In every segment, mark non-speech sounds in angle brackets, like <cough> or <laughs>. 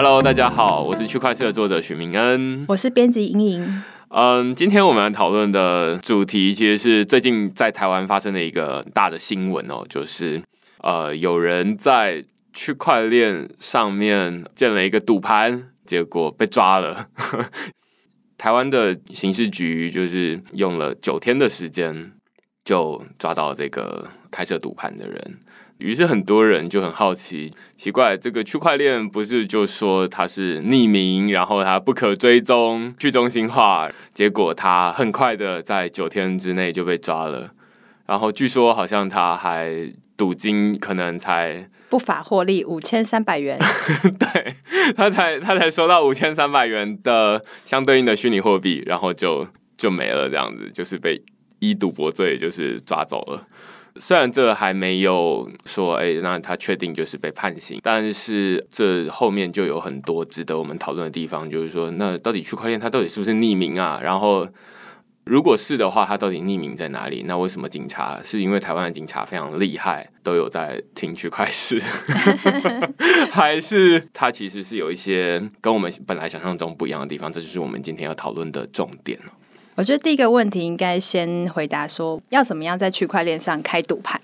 Hello，大家好，我是区块链的作者许明恩，我是编辑莹莹。嗯，今天我们讨论的主题其实是最近在台湾发生的一个大的新闻哦，就是呃，有人在区块链上面建了一个赌盘，结果被抓了。<laughs> 台湾的刑事局就是用了九天的时间，就抓到这个开设赌盘的人。于是很多人就很好奇，奇怪，这个区块链不是就说它是匿名，然后它不可追踪、去中心化，结果它很快的在九天之内就被抓了。然后据说好像他还赌金可能才不法获利五千三百元，<laughs> 对他才他才收到五千三百元的相对应的虚拟货币，然后就就没了，这样子就是被以赌博罪就是抓走了。虽然这还没有说，哎，那他确定就是被判刑，但是这后面就有很多值得我们讨论的地方，就是说，那到底区块链它到底是不是匿名啊？然后，如果是的话，它到底匿名在哪里？那为什么警察是因为台湾的警察非常厉害，都有在听区块市，<laughs> 还是它其实是有一些跟我们本来想象中不一样的地方？这就是我们今天要讨论的重点了我觉得第一个问题应该先回答说，要怎么样在区块链上开赌盘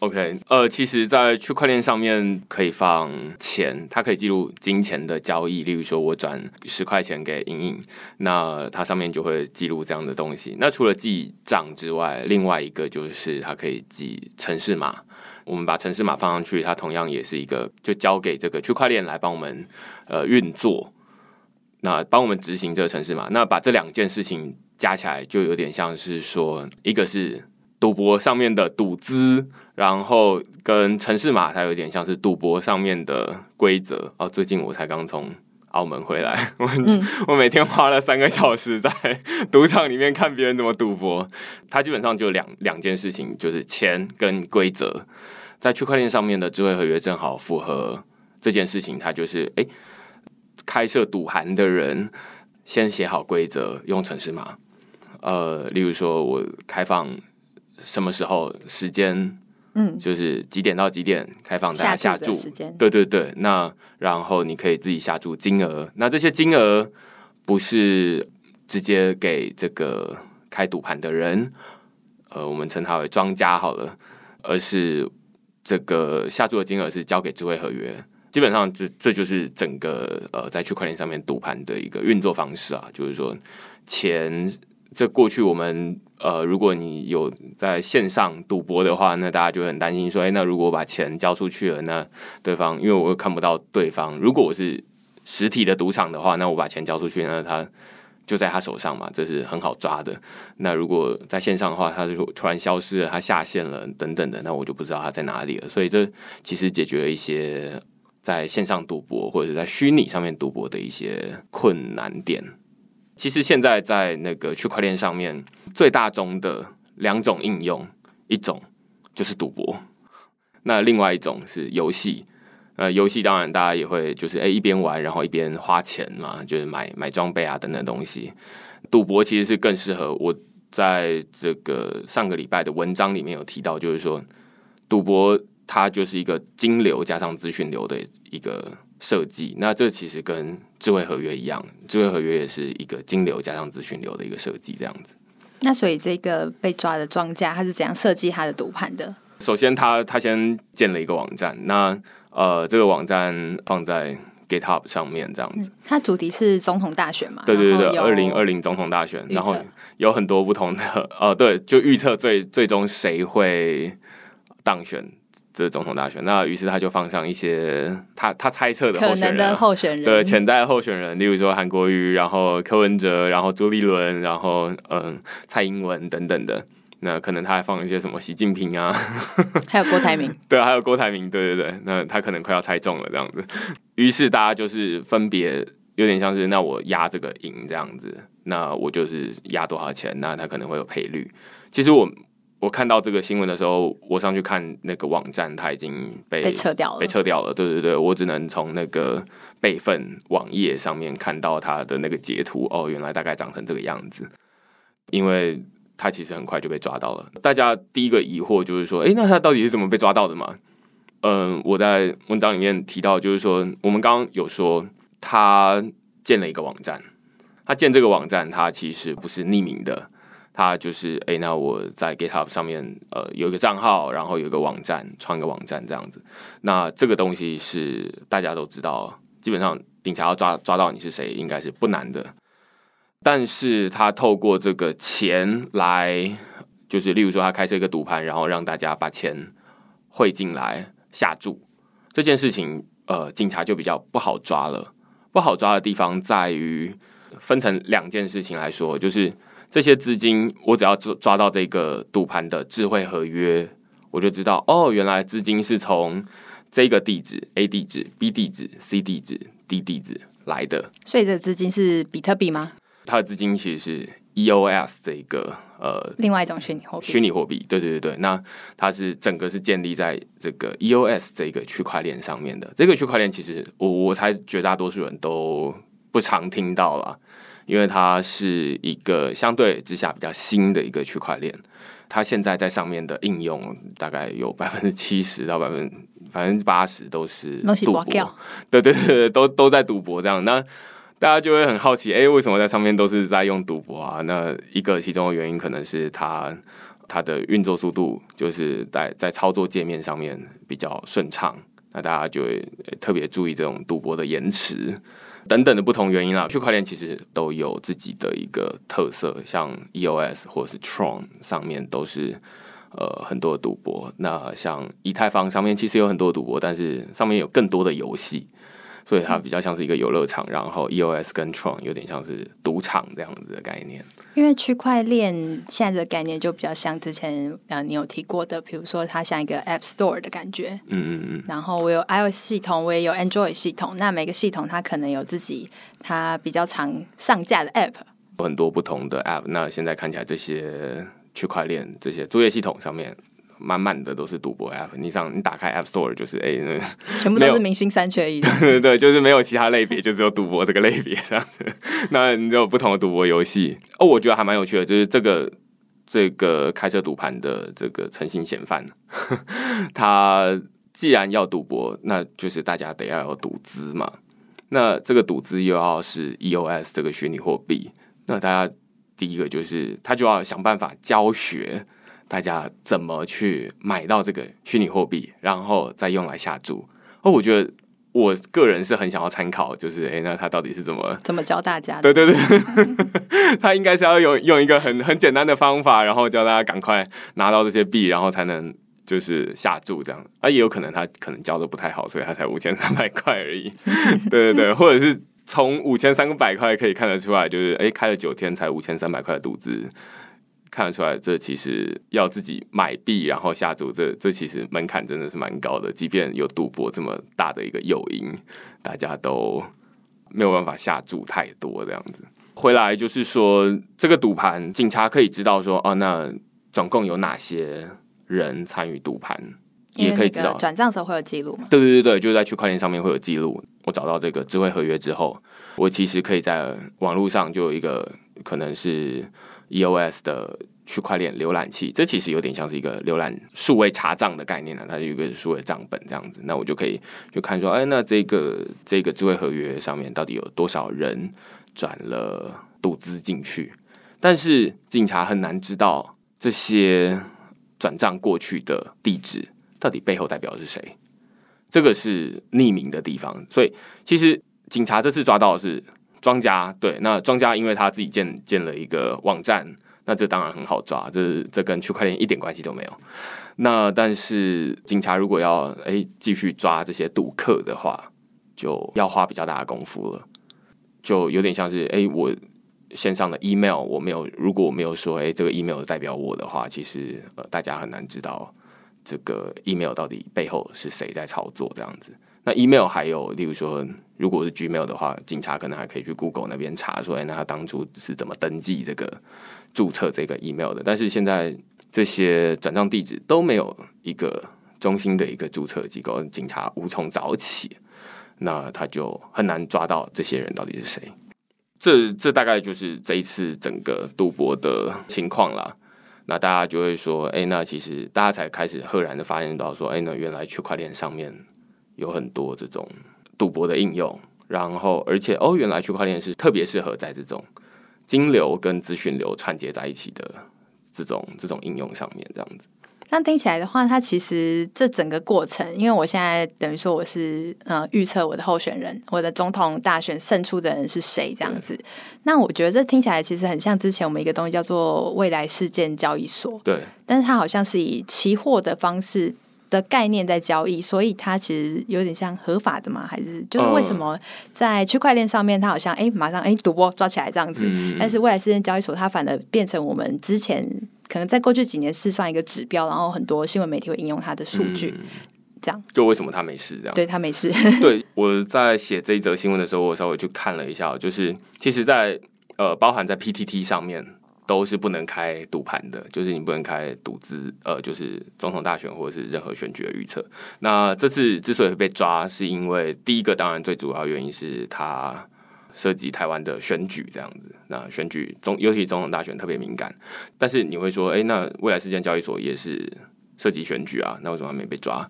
？OK，呃，其实，在区块链上面可以放钱，它可以记录金钱的交易。例如说，我转十块钱给莹莹，那它上面就会记录这样的东西。那除了记账之外，另外一个就是它可以记城市码。我们把城市码放上去，它同样也是一个，就交给这个区块链来帮我们呃运作，那帮我们执行这个城市码。那把这两件事情。加起来就有点像是说，一个是赌博上面的赌资，然后跟城市码它有点像是赌博上面的规则。哦，最近我才刚从澳门回来，<laughs> 我我每天花了三个小时在赌场里面看别人怎么赌博。它基本上就两两件事情，就是钱跟规则。在区块链上面的智慧合约正好符合这件事情，它就是哎，开设赌盘的人先写好规则，用城市码。呃，例如说，我开放什么时候时间，嗯，就是几点到几点开放大家下注时间，对对对。那然后你可以自己下注金额，那这些金额不是直接给这个开赌盘的人，呃，我们称他为庄家好了，而是这个下注的金额是交给智慧合约。基本上，这这就是整个呃在区块链上面赌盘的一个运作方式啊，就是说钱。这过去我们呃，如果你有在线上赌博的话，那大家就很担心说，哎，那如果把钱交出去了，那对方因为我又看不到对方，如果我是实体的赌场的话，那我把钱交出去，那他就在他手上嘛，这是很好抓的。那如果在线上的话，他就突然消失了，他下线了等等的，那我就不知道他在哪里了。所以这其实解决了一些在线上赌博或者在虚拟上面赌博的一些困难点。其实现在在那个区块链上面，最大宗的两种应用，一种就是赌博，那另外一种是游戏。呃，游戏当然大家也会就是哎一边玩，然后一边花钱嘛，就是买买装备啊等等东西。赌博其实是更适合我在这个上个礼拜的文章里面有提到，就是说赌博它就是一个金流加上资讯流的一个。设计，那这其实跟智慧合约一样，智慧合约也是一个金流加上资讯流的一个设计，这样子。那所以这个被抓的庄家，他是怎样设计他的赌盘的？首先，他他先建了一个网站，那呃，这个网站放在 GitHub 上面，这样子。它主题是总统大选嘛？对对对对，二零二零总统大选，然后有很多不同的呃，对，就预测最最终谁会当选。这总统大选，那于是他就放上一些他他猜测的可能的候选人，对潜在候选人，例如说韩国瑜，然后柯文哲，然后朱立伦，然后嗯蔡英文等等的。那可能他还放一些什么习近平啊，<laughs> 还有郭台铭，<laughs> 对，还有郭台铭，对对对。那他可能快要猜中了这样子，于是大家就是分别有点像是那我压这个赢这样子，那我就是压多少钱，那他可能会有赔率。其实我。我看到这个新闻的时候，我上去看那个网站，它已经被被撤掉了。被撤掉了，对对对，我只能从那个备份网页上面看到它的那个截图。哦，原来大概长成这个样子，因为它其实很快就被抓到了。大家第一个疑惑就是说，哎，那他到底是怎么被抓到的嘛？嗯，我在文章里面提到，就是说，我们刚刚有说他建了一个网站，他建这个网站，他其实不是匿名的，他就是哎，那我在 GitHub 上面呃有一个账号，然后有一个网站，创一个网站这样子。那这个东西是大家都知道，基本上警察要抓抓到你是谁，应该是不难的。但是他透过这个钱来，就是例如说他开设一个赌盘，然后让大家把钱汇进来下注这件事情，呃，警察就比较不好抓了。不好抓的地方在于分成两件事情来说，就是这些资金，我只要抓抓到这个赌盘的智慧合约，我就知道哦，原来资金是从这个地址 A 地址、B 地址、C 地址、D 地址来的。所以这资金是比特币吗？它的资金其实是 EOS 这个呃，另外一种虚拟货币。虚拟货币，对对对对。那它是整个是建立在这个 EOS 这个区块链上面的。这个区块链其实我我猜绝大多数人都不常听到了，因为它是一个相对之下比较新的一个区块链。它现在在上面的应用大概有百分之七十到百分百分之八十都是赌博，对对对，都都在赌博这样。那大家就会很好奇，哎，为什么在上面都是在用赌博啊？那一个其中的原因可能是它它的运作速度，就是在在操作界面上面比较顺畅。那大家就会特别注意这种赌博的延迟等等的不同原因啦。区块链其实都有自己的一个特色，像 EOS 或是 Tron 上面都是呃很多赌博。那像以太坊上面其实有很多赌博，但是上面有更多的游戏。所以它比较像是一个游乐场，然后 EOS 跟 Tron 有点像是赌场这样子的概念。因为区块链现在的概念就比较像之前呃你有提过的，比如说它像一个 App Store 的感觉。嗯嗯嗯。然后我有 iOS 系统，我也有 Android 系统。那每个系统它可能有自己它比较常上架的 App 有。很多不同的 App。那现在看起来这些区块链这些作业系统上面。满满的都是赌博 app，你想你打开 App Store 就是哎，<laughs> 全部都是明星三缺一，<laughs> 对对对，就是没有其他类别，<laughs> 就只有赌博这个类别这样子。那你有不同的赌博游戏哦，我觉得还蛮有趣的，就是这个这个开车赌盘的这个诚信嫌犯，他既然要赌博，那就是大家得要有赌资嘛。那这个赌资又要是 EOS 这个虚拟货币，那大家第一个就是他就要想办法教学。大家怎么去买到这个虚拟货币，然后再用来下注？哦，我觉得我个人是很想要参考，就是哎，那他到底是怎么怎么教大家？对对对，他应该是要用用一个很很简单的方法，然后教大家赶快拿到这些币，然后才能就是下注这样。啊，也有可能他可能教的不太好，所以他才五千三百块而已。<laughs> 对对对，或者是从五千三百块可以看得出来，就是哎，开了九天才五千三百块的赌资。看得出来，这其实要自己买币然后下注，这这其实门槛真的是蛮高的。即便有赌博这么大的一个诱因，大家都没有办法下注太多这样子。回来就是说，这个赌盘，警察可以知道说，哦，那总共有哪些人参与赌盘，也可以知道转账时候会有记录。对对对对，就是在区块链上面会有记录。我找到这个智慧合约之后，我其实可以在网络上就有一个可能是。EOS 的区块链浏览器，这其实有点像是一个浏览数位查账的概念呢。它有一个数位账本这样子，那我就可以就看说，哎，那这个这个智慧合约上面到底有多少人转了赌资进去？但是警察很难知道这些转账过去的地址到底背后代表的是谁，这个是匿名的地方。所以其实警察这次抓到的是。庄家对，那庄家因为他自己建建了一个网站，那这当然很好抓，这这跟区块链一点关系都没有。那但是警察如果要哎继续抓这些赌客的话，就要花比较大的功夫了，就有点像是哎我线上的 email 我没有，如果我没有说哎这个 email 代表我的话，其实呃大家很难知道这个 email 到底背后是谁在操作这样子。那 email 还有，例如说，如果是 Gmail 的话，警察可能还可以去 Google 那边查出来，那他当初是怎么登记这个注册这个 email 的。但是现在这些转账地址都没有一个中心的一个注册机构，警察无从找起，那他就很难抓到这些人到底是谁。这这大概就是这一次整个赌博的情况了。那大家就会说，哎，那其实大家才开始赫然的发现到说，哎，那原来区块链上面。有很多这种赌博的应用，然后而且哦，原来区块链是特别适合在这种金流跟资讯流串接在一起的这种这种应用上面，这样子。那听起来的话，它其实这整个过程，因为我现在等于说我是呃预测我的候选人，我的总统大选胜出的人是谁这样子。那我觉得这听起来其实很像之前我们一个东西叫做未来事件交易所，对。但是它好像是以期货的方式的概念在交易，所以它其实有点像合法的嘛？还是就是为什么在区块链上面它好像哎马上哎赌博抓起来这样子，但是未来事件交易所它反而变成我们之前。可能在过去几年是算一个指标，然后很多新闻媒体会引用它的数据，这样。就为什么他没事这样？对他没事。<laughs> 对，我在写这一则新闻的时候，我稍微去看了一下，就是其实，在呃，包含在 PTT 上面都是不能开赌盘的，就是你不能开赌资，呃，就是总统大选或者是任何选举的预测。那这次之所以被抓，是因为第一个，当然最主要原因是他。涉及台湾的选举这样子，那选举总尤其总统大选特别敏感。但是你会说，哎，那未来事件交易所也是涉及选举啊，那为什么没被抓？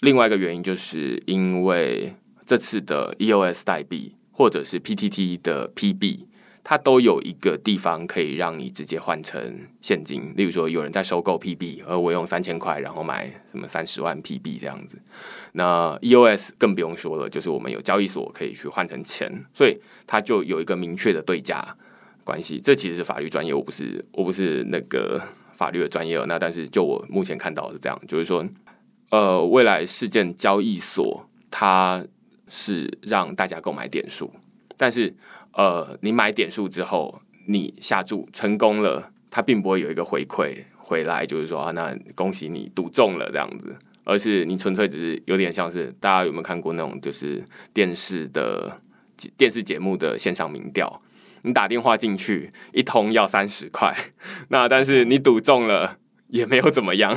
另外一个原因就是因为这次的 EOS 代币或者是 PTT 的 PB。它都有一个地方可以让你直接换成现金，例如说有人在收购 PB，而我用三千块，然后买什么三十万 PB 这样子。那 EOS 更不用说了，就是我们有交易所可以去换成钱，所以它就有一个明确的对价关系。这其实是法律专业，我不是我不是那个法律的专业。那但是就我目前看到是这样，就是说，呃，未来事件交易所它是让大家购买点数，但是。呃，你买点数之后，你下注成功了，它并不会有一个回馈回来，就是说啊，那恭喜你赌中了这样子，而是你纯粹只是有点像是大家有没有看过那种就是电视的电视节目的线上民调，你打电话进去一通要三十块，那但是你赌中了。也没有怎么样，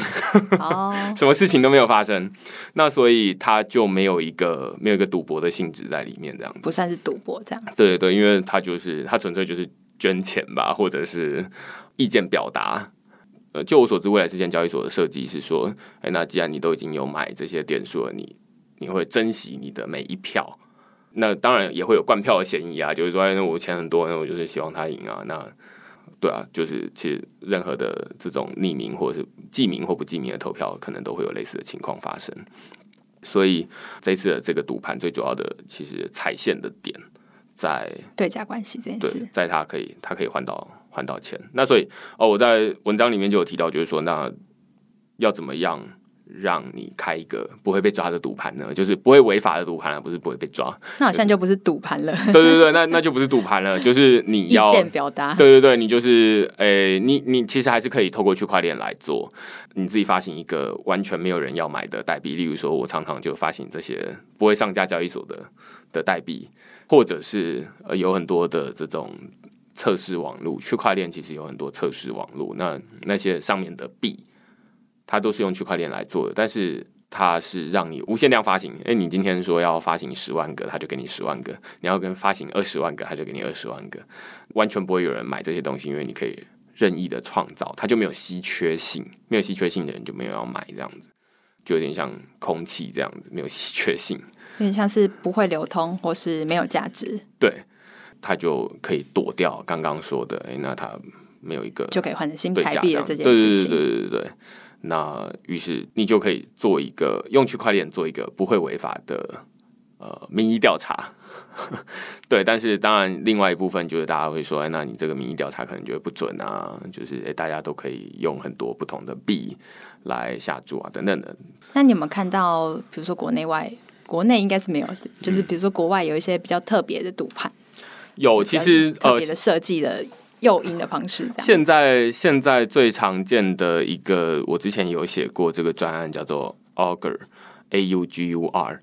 哦，<laughs> 什么事情都没有发生，那所以他就没有一个没有一个赌博的性质在里面，这样不算是赌博这样。对对对，因为他就是他纯粹就是捐钱吧，或者是意见表达。呃，就我所知，未来事件交易所的设计是说，哎，那既然你都已经有买这些点数了，你你会珍惜你的每一票，那当然也会有灌票的嫌疑啊，就是说，哎那我钱很多，那我就是希望他赢啊，那。对啊，就是其实任何的这种匿名或者是记名或不记名的投票，可能都会有类似的情况发生。所以这次的这个赌盘最主要的其实踩线的点在对价关系这件事，在他可以他可以换到换到钱。那所以哦，我在文章里面就有提到，就是说那要怎么样？让你开一个不会被抓的赌盘呢，就是不会违法的赌盘了，不是不会被抓。那好像就不是赌盘了。对对对，那那就不是赌盘了，<laughs> 就是你要意见表达。对对对，你就是诶，你你其实还是可以透过区块链来做，你自己发行一个完全没有人要买的代币，例如说我常常就发行这些不会上架交易所的的代币，或者是呃有很多的这种测试网络，区块链其实有很多测试网络，那那些上面的币。它都是用区块链来做的，但是它是让你无限量发行。哎，你今天说要发行十万个，它就给你十万个；你要跟发行二十万个，它就给你二十万个。完全不会有人买这些东西，因为你可以任意的创造，它就没有稀缺性。没有稀缺性的人就没有要买，这样子就有点像空气这样子，没有稀缺性，<laughs> 有点像是不会流通或是没有价值。对，它就可以躲掉刚刚说的。哎，那它没有一个就可以换成新台币的这件事情。对对对对对对。那于是你就可以做一个用区块链做一个不会违法的呃民意调查，<laughs> 对。但是当然，另外一部分就是大家会说，哎，那你这个民意调查可能觉得不准啊，就是哎，大家都可以用很多不同的币来下注啊，等等的。那你有没有看到，比如说国内外，国内应该是没有，就是比如说国外有一些比较特别的赌盘，有其实特别的设计的。诱因的方式，现在现在最常见的一个，我之前有写过这个专案，叫做 Augur，A U G U R，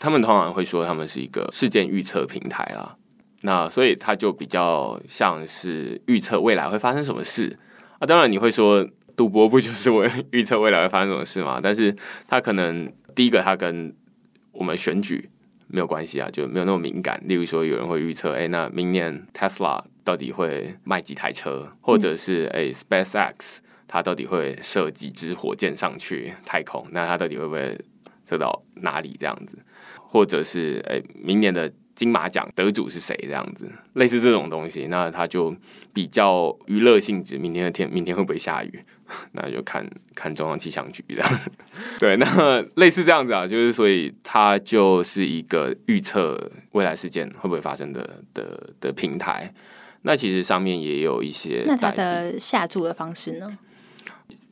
他们通常会说他们是一个事件预测平台啦。那所以它就比较像是预测未来会发生什么事啊。当然你会说赌博不就是为预测未来会发生什么事吗？但是它可能第一个它跟我们选举没有关系啊，就没有那么敏感。例如说有人会预测，哎，那明年 Tesla。到底会卖几台车，或者是诶，SpaceX 它到底会射几支火箭上去太空？那它到底会不会射到哪里这样子？或者是诶，明年的金马奖得主是谁这样子，类似这种东西，那它就比较娱乐性质。明天的天，明天会不会下雨？<laughs> 那就看看中央气象局这样。<laughs> 对，那类似这样子啊，就是所以它就是一个预测未来事件会不会发生的的的平台。那其实上面也有一些，那它的下注的方式呢？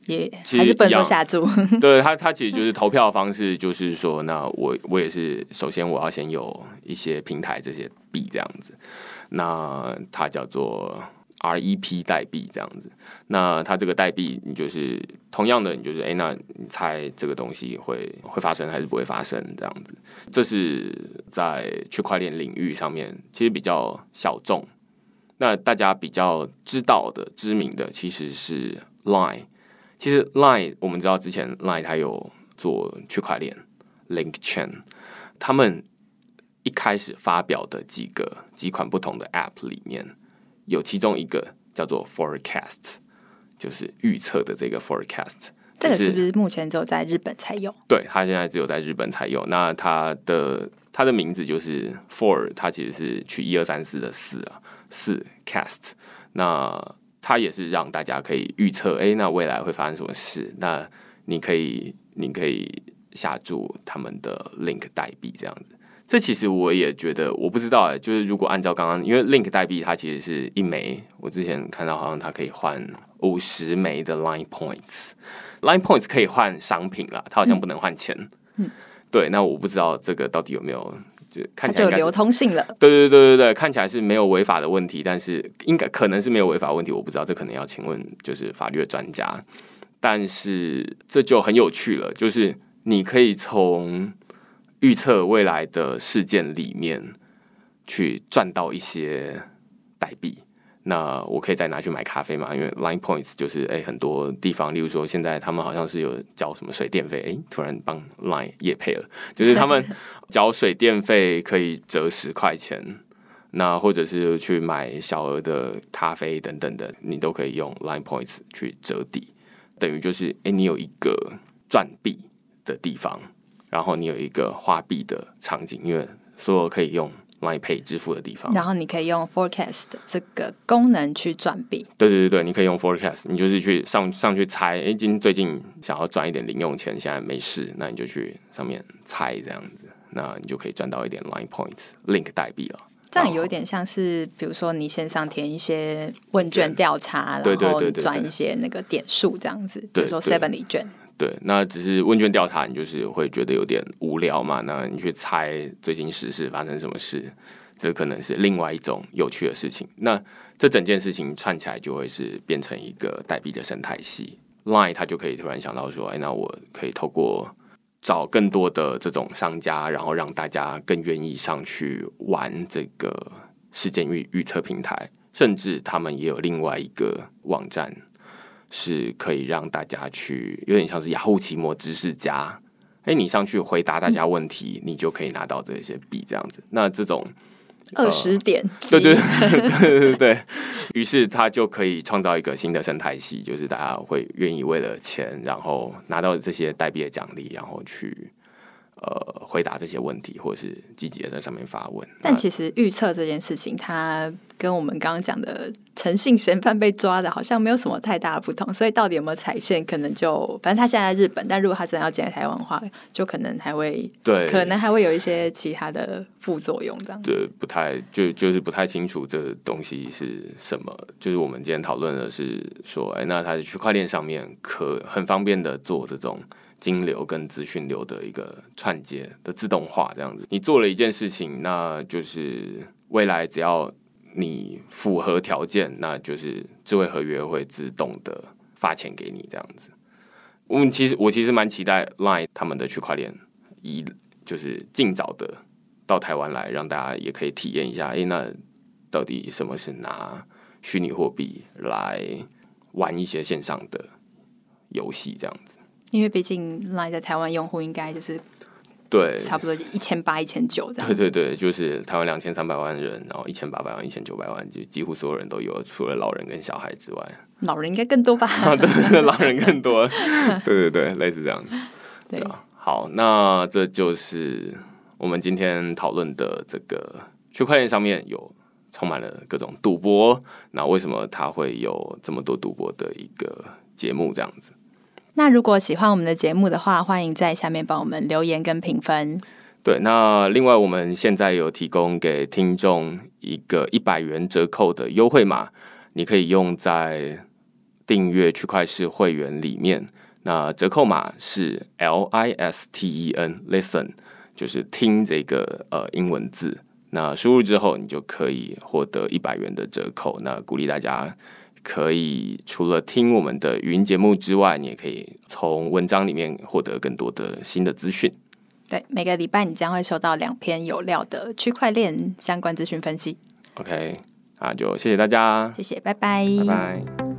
也还是不能说下注，<laughs> <laughs> 对他，他其实就是投票的方式，就是说，那我我也是，首先我要先有一些平台这些币这样子，那它叫做 REP 代币这样子，那它这个代币，你就是同样的，你就是哎，那你猜这个东西会会发生还是不会发生这样子？这是在区块链领域上面其实比较小众，那大家比较知道的、知名的其实是 Line。其实 Line 我们知道之前 Line 它有做区块链 Link Chain，他们一开始发表的几个几款不同的 App 里面有其中一个叫做 Forecast，就是预测的这个 Forecast。这个是不是目前只有在日本才有？对，它现在只有在日本才有。那它的它的名字就是 For，它其实是取一二三四的四啊，四 Cast。那它也是让大家可以预测，哎，那未来会发生什么事？那你可以，你可以下注他们的 Link 代币这样子。这其实我也觉得，我不知道哎，就是如果按照刚刚，因为 Link 代币它其实是一枚，我之前看到好像它可以换五十枚的 Line Points，Line Points 可以换商品啦，它好像不能换钱。嗯，对，那我不知道这个到底有没有。就看起来流通性了，对对对对对，看起来是没有违法的问题，但是应该可能是没有违法问题，我不知道，这可能要请问就是法律的专家。但是这就很有趣了，就是你可以从预测未来的事件里面去赚到一些代币。那我可以再拿去买咖啡嘛？因为 Line Points 就是哎，很多地方，例如说现在他们好像是有交什么水电费，哎，突然帮 Line 也配了，就是他们交水电费可以折十块钱，那或者是去买小额的咖啡等等的，你都可以用 Line Points 去折抵，等于就是哎，你有一个赚币的地方，然后你有一个花币的场景，因为所有可以用。来配支付的地方，然后你可以用 forecast 这个功能去赚币。对对对对，你可以用 forecast，你就是去上上去猜，哎，今最近想要赚一点零用钱，现在没事，那你就去上面猜这样子，那你就可以赚到一点 line points link 代币了。这样有点像是，比如说你线上填一些问卷调查，然后赚一些那个点数这样子，比如说 seven 礼券。对，那只是问卷调查，你就是会觉得有点无聊嘛？那你去猜最近时事发生什么事，这可能是另外一种有趣的事情。那这整件事情串起来，就会是变成一个代币的生态系。Line 它就可以突然想到说，哎，那我可以透过找更多的这种商家，然后让大家更愿意上去玩这个事件预预测平台，甚至他们也有另外一个网站。是可以让大家去，有点像是雅虎奇摩知识家，哎，你上去回答大家问题，你就可以拿到这些币，这样子。那这种二十点，对对对对对，于是他就可以创造一个新的生态系，就是大家会愿意为了钱，然后拿到这些代币的奖励，然后去。呃，回答这些问题，或者是积极的在上面发问。但其实预测这件事情，它跟我们刚刚讲的诚信嫌犯被抓的，好像没有什么太大的不同。所以到底有没有踩线，可能就反正他现在在日本，但如果他真的要进来台湾的话，就可能还会 <laughs> 对，可能还会有一些其他的副作用这样。对，不太就就是不太清楚这东西是什么。就是我们今天讨论的是说，哎，那它的区块链上面可很方便的做这种。金流跟资讯流的一个串接的自动化，这样子，你做了一件事情，那就是未来只要你符合条件，那就是智慧合约会自动的发钱给你，这样子。我们其实我其实蛮期待 Line 他们的区块链，一就是尽早的到台湾来，让大家也可以体验一下，哎，那到底什么是拿虚拟货币来玩一些线上的游戏，这样子。因为毕竟来在台湾用户应该就是对差不多一千八一千九这样。对对对，就是台湾两千三百万人，然后一千八百万一千九百万，就几乎所有人都有，除了老人跟小孩之外。老人应该更多吧？<laughs> 对，老人更多。对对对，类似这样。对啊，好，那这就是我们今天讨论的这个区块链上面有充满了各种赌博，那为什么它会有这么多赌博的一个节目这样子？那如果喜欢我们的节目的话，欢迎在下面帮我们留言跟评分。对，那另外我们现在有提供给听众一个一百元折扣的优惠码，你可以用在订阅区块式会员里面。那折扣码是 L I S T E N，Listen，就是听这个呃英文字。那输入之后，你就可以获得一百元的折扣。那鼓励大家可以除了听我们的语音节目之外，你也可以从文章里面获得更多的新的资讯。对，每个礼拜你将会收到两篇有料的区块链相关资讯分析。OK，那就谢谢大家，谢谢，拜拜，拜拜。